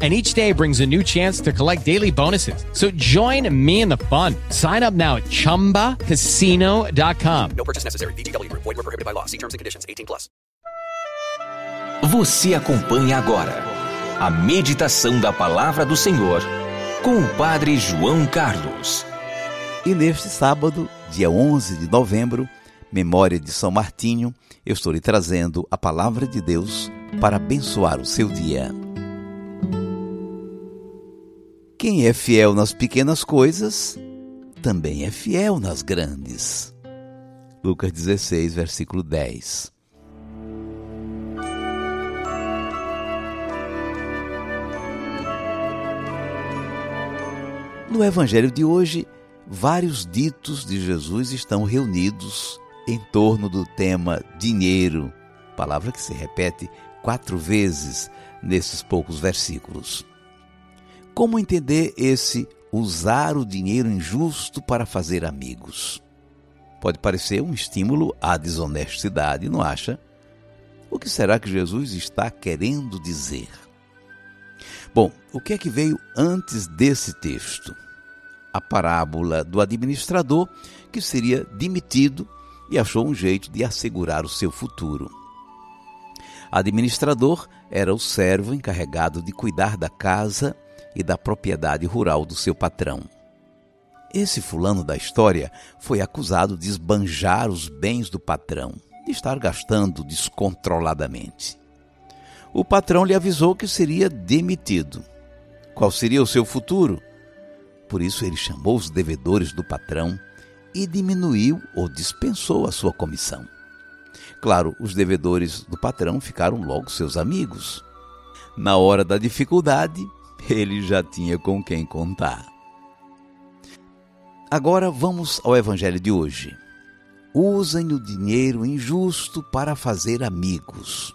and each day brings a new chance to collect daily bonuses. So join me in the fun. Sign up now at ChumbaCasino.com. No purchase necessary. VGW Group. Void were prohibited by law. See terms and conditions. 18 plus. Você acompanha agora a meditação da Palavra do Senhor com o Padre João Carlos. E neste sábado, dia 11 de novembro, memória de São Martinho, eu estou lhe trazendo a Palavra de Deus para abençoar o seu dia. Quem é fiel nas pequenas coisas, também é fiel nas grandes. Lucas 16, versículo 10. No Evangelho de hoje, vários ditos de Jesus estão reunidos em torno do tema dinheiro, palavra que se repete quatro vezes nesses poucos versículos. Como entender esse usar o dinheiro injusto para fazer amigos? Pode parecer um estímulo à desonestidade, não acha? O que será que Jesus está querendo dizer? Bom, o que é que veio antes desse texto? A parábola do administrador que seria demitido e achou um jeito de assegurar o seu futuro. Administrador era o servo encarregado de cuidar da casa e da propriedade rural do seu patrão. Esse fulano da história foi acusado de esbanjar os bens do patrão, de estar gastando descontroladamente. O patrão lhe avisou que seria demitido. Qual seria o seu futuro? Por isso ele chamou os devedores do patrão e diminuiu ou dispensou a sua comissão. Claro, os devedores do patrão ficaram logo seus amigos. Na hora da dificuldade, ele já tinha com quem contar. Agora vamos ao evangelho de hoje. Usem o dinheiro injusto para fazer amigos,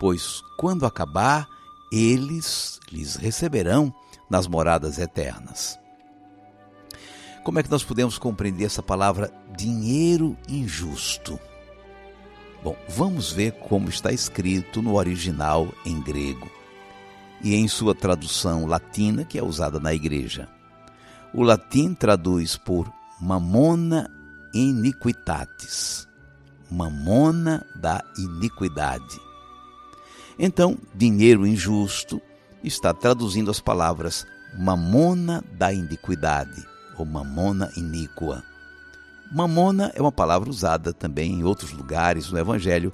pois quando acabar, eles lhes receberão nas moradas eternas. Como é que nós podemos compreender essa palavra dinheiro injusto? Bom, vamos ver como está escrito no original em grego e em sua tradução latina, que é usada na igreja. O latim traduz por mamona iniquitatis, mamona da iniquidade. Então, dinheiro injusto está traduzindo as palavras mamona da iniquidade ou mamona iníqua. Mamona é uma palavra usada também em outros lugares no Evangelho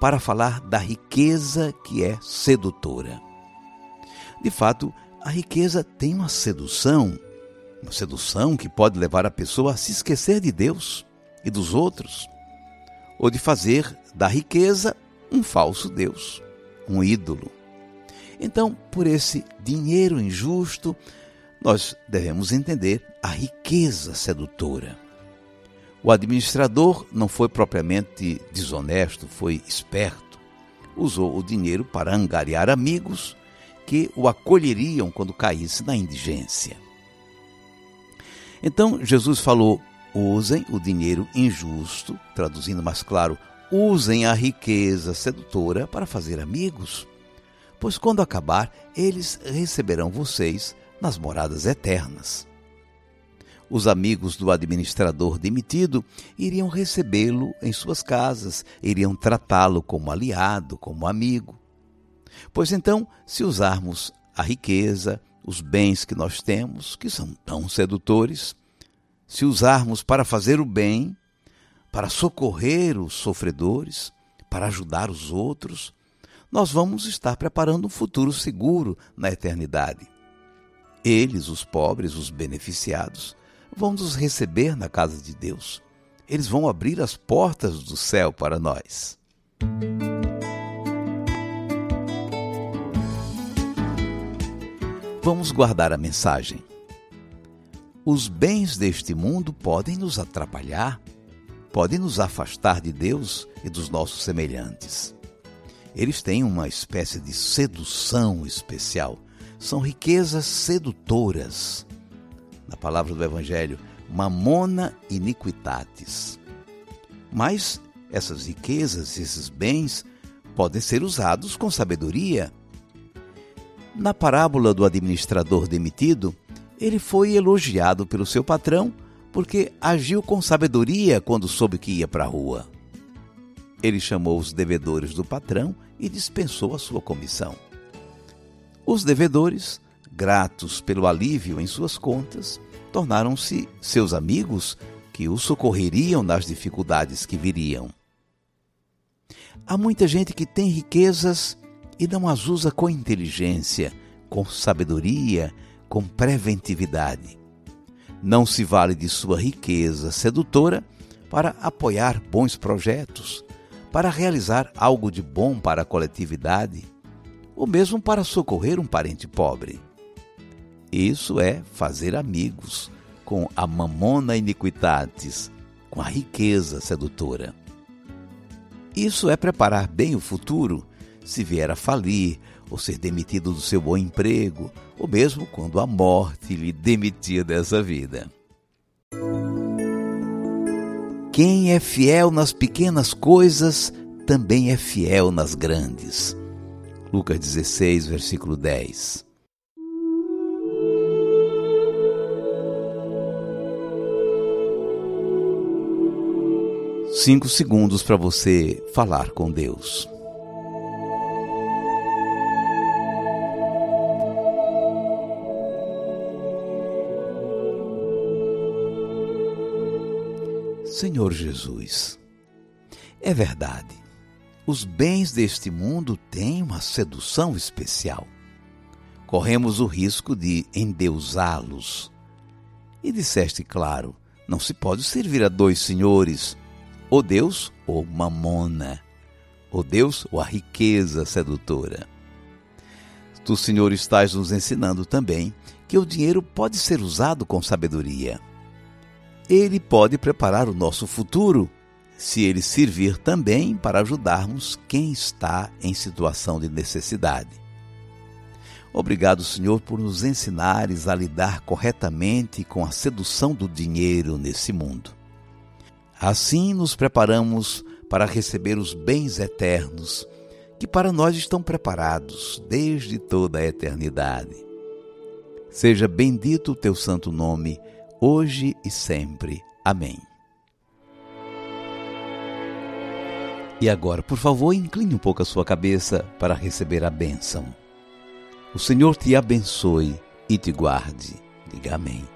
para falar da riqueza que é sedutora. De fato, a riqueza tem uma sedução, uma sedução que pode levar a pessoa a se esquecer de Deus e dos outros, ou de fazer da riqueza um falso Deus, um ídolo. Então, por esse dinheiro injusto, nós devemos entender a riqueza sedutora. O administrador não foi propriamente desonesto, foi esperto. Usou o dinheiro para angariar amigos que o acolheriam quando caísse na indigência. Então Jesus falou: usem o dinheiro injusto, traduzindo mais claro, usem a riqueza sedutora para fazer amigos, pois quando acabar, eles receberão vocês nas moradas eternas. Os amigos do administrador demitido iriam recebê-lo em suas casas, iriam tratá-lo como aliado, como amigo. Pois então, se usarmos a riqueza, os bens que nós temos, que são tão sedutores, se usarmos para fazer o bem, para socorrer os sofredores, para ajudar os outros, nós vamos estar preparando um futuro seguro na eternidade. Eles, os pobres, os beneficiados, vão nos receber na casa de Deus. Eles vão abrir as portas do céu para nós. Vamos guardar a mensagem. Os bens deste mundo podem nos atrapalhar, podem nos afastar de Deus e dos nossos semelhantes. Eles têm uma espécie de sedução especial. São riquezas sedutoras. Na palavra do Evangelho, mamona iniquitatis. Mas essas riquezas, esses bens, podem ser usados com sabedoria. Na parábola do administrador demitido, ele foi elogiado pelo seu patrão porque agiu com sabedoria quando soube que ia para a rua. Ele chamou os devedores do patrão e dispensou a sua comissão. Os devedores, gratos pelo alívio em suas contas, tornaram-se seus amigos que o socorreriam nas dificuldades que viriam. Há muita gente que tem riquezas e não as usa com inteligência, com sabedoria, com preventividade. Não se vale de sua riqueza sedutora para apoiar bons projetos, para realizar algo de bom para a coletividade, ou mesmo para socorrer um parente pobre. Isso é fazer amigos com a mamona iniquitatis, com a riqueza sedutora. Isso é preparar bem o futuro se vier a falir ou ser demitido do seu bom emprego, ou mesmo quando a morte lhe demitir dessa vida. Quem é fiel nas pequenas coisas também é fiel nas grandes. Lucas 16, versículo 10. Cinco segundos para você falar com Deus. Senhor Jesus, é verdade, os bens deste mundo têm uma sedução especial. Corremos o risco de endeusá-los. E disseste, claro, não se pode servir a dois senhores, ou Deus ou Mamona, ou Deus ou a riqueza sedutora. Tu, Senhor, estás nos ensinando também que o dinheiro pode ser usado com sabedoria ele pode preparar o nosso futuro se ele servir também para ajudarmos quem está em situação de necessidade. Obrigado, Senhor, por nos ensinares a lidar corretamente com a sedução do dinheiro nesse mundo. Assim nos preparamos para receber os bens eternos que para nós estão preparados desde toda a eternidade. Seja bendito o teu santo nome hoje e sempre. Amém. E agora, por favor, incline um pouco a sua cabeça para receber a bênção. O Senhor te abençoe e te guarde. Diga amém.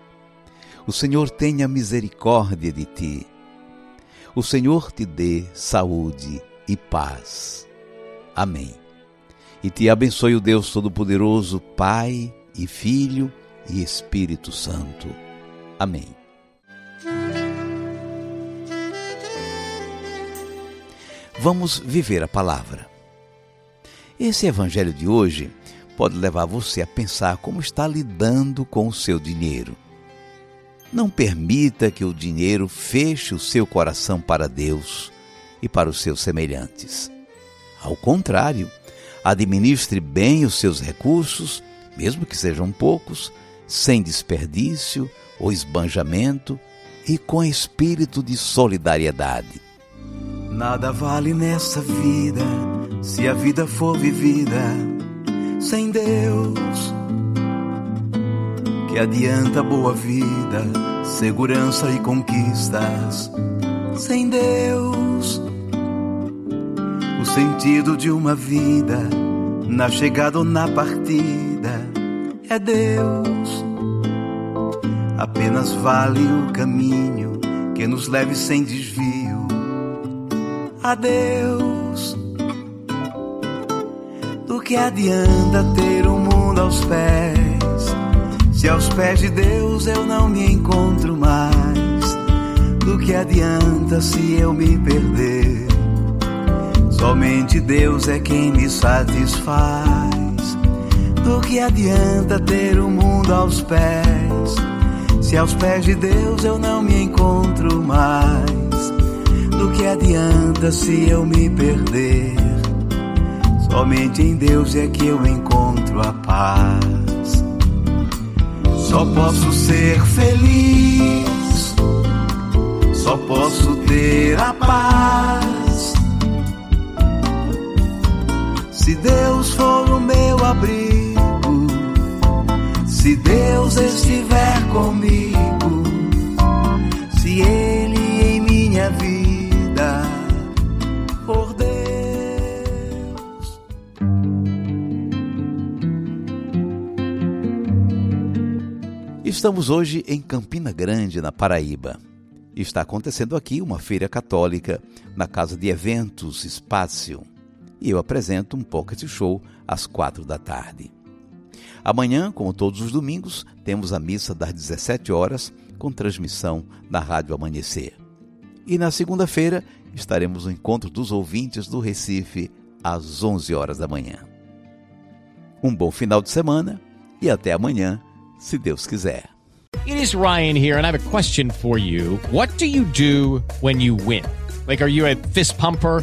O Senhor tenha misericórdia de ti. O Senhor te dê saúde e paz. Amém. E te abençoe o Deus Todo-Poderoso, Pai e Filho e Espírito Santo. Amém. Vamos viver a palavra. Esse evangelho de hoje pode levar você a pensar como está lidando com o seu dinheiro. Não permita que o dinheiro feche o seu coração para Deus e para os seus semelhantes. Ao contrário, administre bem os seus recursos, mesmo que sejam poucos, sem desperdício, o esbanjamento e com espírito de solidariedade. Nada vale nessa vida se a vida for vivida sem Deus. Que adianta boa vida, segurança e conquistas sem Deus. O sentido de uma vida, na chegada ou na partida, é Deus. Apenas vale o caminho que nos leve sem desvio a Deus. Do que adianta ter o um mundo aos pés, se aos pés de Deus eu não me encontro mais? Do que adianta se eu me perder? Somente Deus é quem me satisfaz. Do que adianta ter o um mundo aos pés? Se aos pés de Deus eu não me encontro mais, Do que adianta se eu me perder? Somente em Deus é que eu encontro a paz. Só posso ser feliz, só posso ter a paz. Se Deus for o meu abrigo, se Deus estiver comigo, se Ele em minha vida for Deus. Estamos hoje em Campina Grande, na Paraíba. Está acontecendo aqui uma feira católica na Casa de Eventos Espaço. E eu apresento um pocket show às quatro da tarde. Amanhã, como todos os domingos, temos a missa das 17 horas com transmissão na Rádio Amanhecer. E na segunda-feira estaremos no encontro dos ouvintes do Recife às 11 horas da manhã. Um bom final de semana e até amanhã, se Deus quiser. It is Ryan here, and I have a question for you. What do you do when you win? Like, are you a fist pumper?